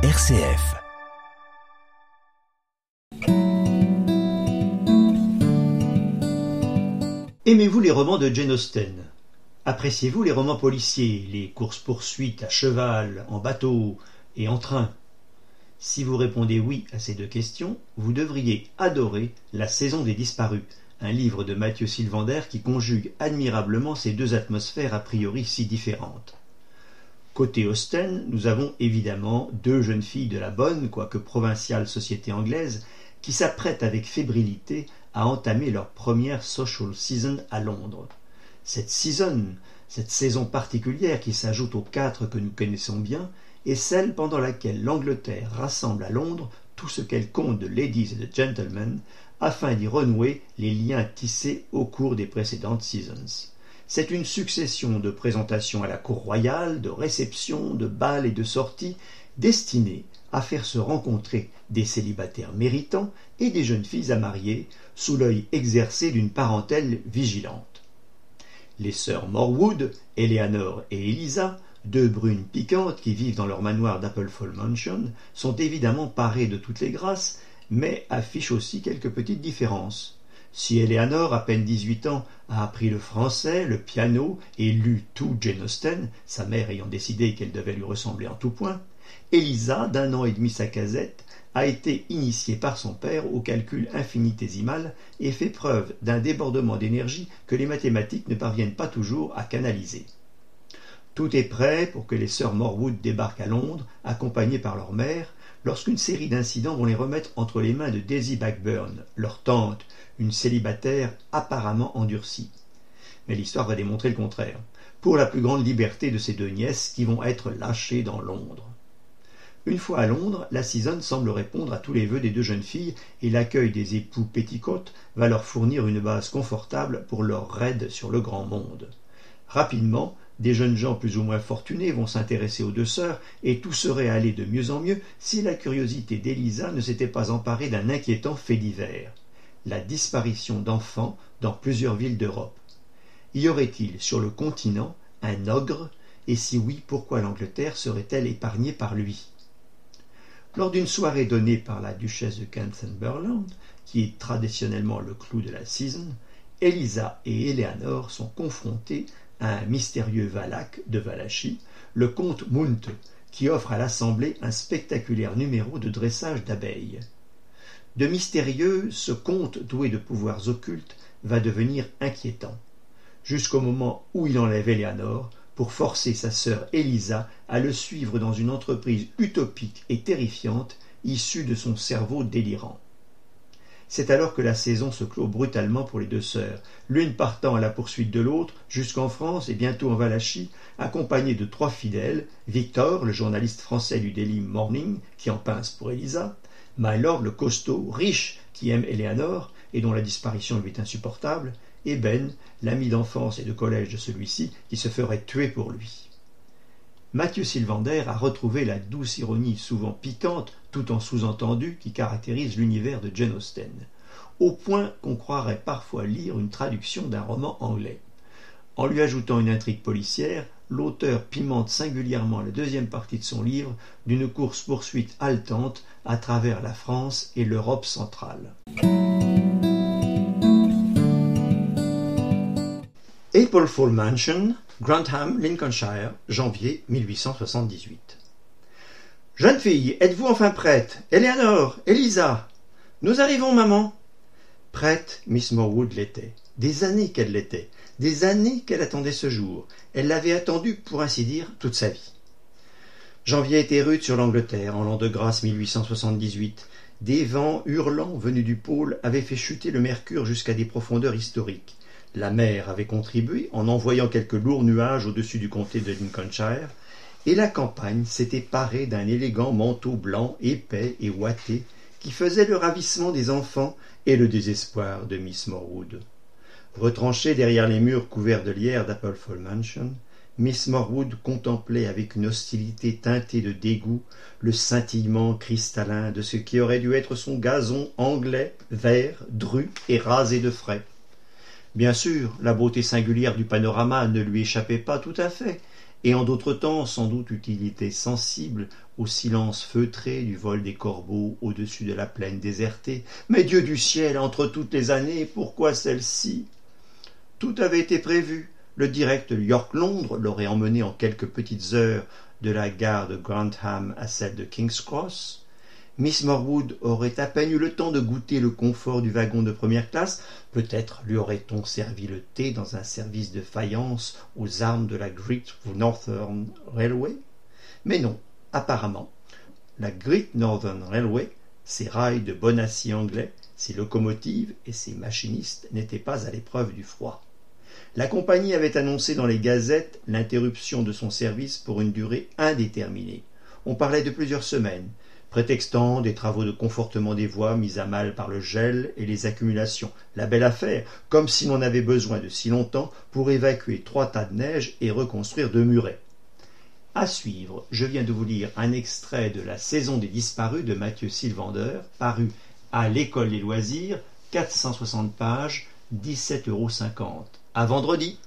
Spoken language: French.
RCF. Aimez-vous les romans de Jane Austen? Appréciez-vous les romans policiers, les courses-poursuites à cheval, en bateau et en train? Si vous répondez oui à ces deux questions, vous devriez adorer La saison des disparus, un livre de Mathieu Sylvander qui conjugue admirablement ces deux atmosphères a priori si différentes. Côté Austen, nous avons évidemment deux jeunes filles de la bonne, quoique provinciale société anglaise, qui s'apprêtent avec fébrilité à entamer leur première social season à Londres. Cette season, cette saison particulière qui s'ajoute aux quatre que nous connaissons bien, est celle pendant laquelle l'Angleterre rassemble à Londres tout ce qu'elle compte de ladies et de gentlemen afin d'y renouer les liens tissés au cours des précédentes seasons. C'est une succession de présentations à la cour royale, de réceptions, de bals et de sorties destinées à faire se rencontrer des célibataires méritants et des jeunes filles à marier sous l'œil exercé d'une parentèle vigilante. Les sœurs Morwood, Eleanor et Elisa, deux brunes piquantes qui vivent dans leur manoir d'Applefall Mansion, sont évidemment parées de toutes les grâces, mais affichent aussi quelques petites différences. Si Eleanor, à peine dix-huit ans, a appris le français, le piano et lu tout Jane Austen, sa mère ayant décidé qu'elle devait lui ressembler en tout point, Elisa, d'un an et demi sa casette, a été initiée par son père au calcul infinitésimal et fait preuve d'un débordement d'énergie que les mathématiques ne parviennent pas toujours à canaliser. Tout est prêt pour que les sœurs Morwood débarquent à Londres, accompagnées par leur mère, lorsqu'une série d'incidents vont les remettre entre les mains de Daisy Blackburn, leur tante, une célibataire apparemment endurcie. Mais l'histoire va démontrer le contraire, pour la plus grande liberté de ces deux nièces qui vont être lâchées dans Londres. Une fois à Londres, la Season semble répondre à tous les vœux des deux jeunes filles et l'accueil des époux Petticoat va leur fournir une base confortable pour leur raid sur le grand monde. Rapidement, des jeunes gens plus ou moins fortunés vont s'intéresser aux deux sœurs et tout serait allé de mieux en mieux si la curiosité d'Elisa ne s'était pas emparée d'un inquiétant fait divers. La disparition d'enfants dans plusieurs villes d'Europe. Y aurait-il sur le continent un ogre? Et si oui, pourquoi l'Angleterre serait-elle épargnée par lui? Lors d'une soirée donnée par la duchesse de Kenthenberland, qui est traditionnellement le clou de la saison, Elisa et Eleanor sont confrontées un mystérieux Valaque de Valachie, le comte Munt, qui offre à l'Assemblée un spectaculaire numéro de dressage d'abeilles. De mystérieux, ce comte doué de pouvoirs occultes va devenir inquiétant, jusqu'au moment où il enlève Eleanor pour forcer sa sœur Elisa à le suivre dans une entreprise utopique et terrifiante issue de son cerveau délirant. C'est alors que la saison se clôt brutalement pour les deux sœurs, l'une partant à la poursuite de l'autre jusqu'en France et bientôt en Valachie, accompagnée de trois fidèles, Victor, le journaliste français du Daily Morning, qui en pince pour Elisa, Mylord le costaud, riche, qui aime Eleanor et dont la disparition lui est insupportable, et Ben, l'ami d'enfance et de collège de celui-ci, qui se ferait tuer pour lui. Mathieu Sylvander a retrouvé la douce ironie souvent piquante, tout en sous-entendu, qui caractérise l'univers de Jane Austen, au point qu'on croirait parfois lire une traduction d'un roman anglais. En lui ajoutant une intrigue policière, l'auteur pimente singulièrement la deuxième partie de son livre d'une course-poursuite haletante à travers la France et l'Europe centrale. Fall Mansion, Grantham, Lincolnshire, janvier 1878. Jeune fille, êtes-vous enfin prête? Eleanor, Elisa Nous arrivons, maman. Prête, Miss Morwood l'était. Des années qu'elle l'était, des années qu'elle attendait ce jour. Elle l'avait attendu, pour ainsi dire, toute sa vie. Janvier était rude sur l'Angleterre, en l'an de grâce 1878. Des vents hurlants venus du pôle avaient fait chuter le mercure jusqu'à des profondeurs historiques. La mer avait contribué en envoyant quelques lourds nuages au-dessus du comté de Lincolnshire, et la campagne s'était parée d'un élégant manteau blanc épais et ouaté qui faisait le ravissement des enfants et le désespoir de Miss Morwood. Retranchée derrière les murs couverts de lierre d'Applefall Mansion, Miss Morwood contemplait avec une hostilité teintée de dégoût le scintillement cristallin de ce qui aurait dû être son gazon anglais, vert, dru et rasé de frais. Bien sûr, la beauté singulière du panorama ne lui échappait pas tout à fait, et en d'autres temps sans doute eût-il été sensible au silence feutré du vol des corbeaux au-dessus de la plaine désertée. Mais Dieu du ciel, entre toutes les années, pourquoi celle-ci? Tout avait été prévu. Le direct York-Londres l'aurait emmené en quelques petites heures de la gare de Grantham à celle de King's Cross. Miss Morwood aurait à peine eu le temps de goûter le confort du wagon de première classe. Peut-être lui aurait-on servi le thé dans un service de faïence aux armes de la Great Northern Railway? Mais non, apparemment, la Great Northern Railway, ses rails de bon acier anglais, ses locomotives et ses machinistes n'étaient pas à l'épreuve du froid. La compagnie avait annoncé dans les gazettes l'interruption de son service pour une durée indéterminée. On parlait de plusieurs semaines, prétextant des travaux de confortement des voies mis à mal par le gel et les accumulations. La belle affaire, comme si l'on avait besoin de si longtemps pour évacuer trois tas de neige et reconstruire deux murets. À suivre, je viens de vous lire un extrait de La saison des disparus de Mathieu Sylvander, paru à l'École des loisirs, 460 pages, 17,50 euros. À vendredi!